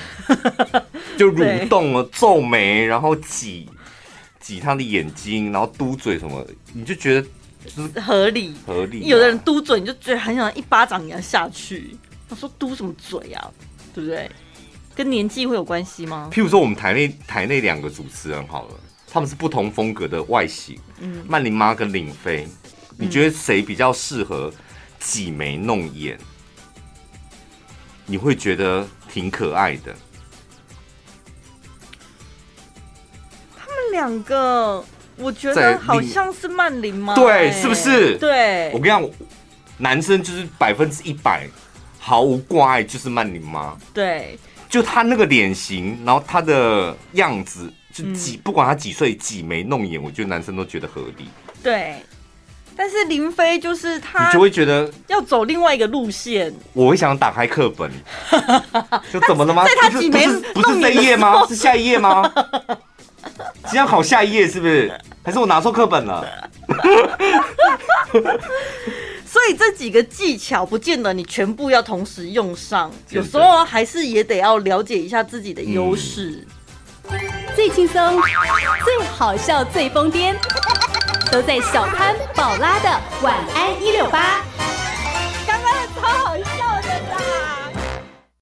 就蠕动了皱眉，然后挤挤他的眼睛，然后嘟嘴什么，你就觉得是合理合理。有的人嘟嘴，你就觉得很想一巴掌给他下去。他说：“嘟什么嘴啊？对不对？跟年纪会有关系吗？譬如说，我们台内台内两个主持人好了，他们是不同风格的外形。嗯，曼玲妈跟林飞，你觉得谁比较适合挤眉弄眼？你会觉得挺可爱的。两个，我觉得好像是曼玲吗，对，是不是？对，我跟你讲，男生就是百分之一百。”毫无挂碍，就是曼玲吗。对，就他那个脸型，然后他的样子，就几，嗯、不管他几岁，挤眉弄眼，我觉得男生都觉得合理。对，但是林飞就是他，你就会觉得要走另外一个路线。我会想打开课本，就怎么了吗？在他挤眉不是不是这一页吗？是下一页吗？今天好下一页是不是？还是我拿错课本了？所以这几个技巧不见得你全部要同时用上，有时候还是也得要了解一下自己的优势。最轻松、最好笑、最疯癫，都在小潘宝拉的晚安一六八。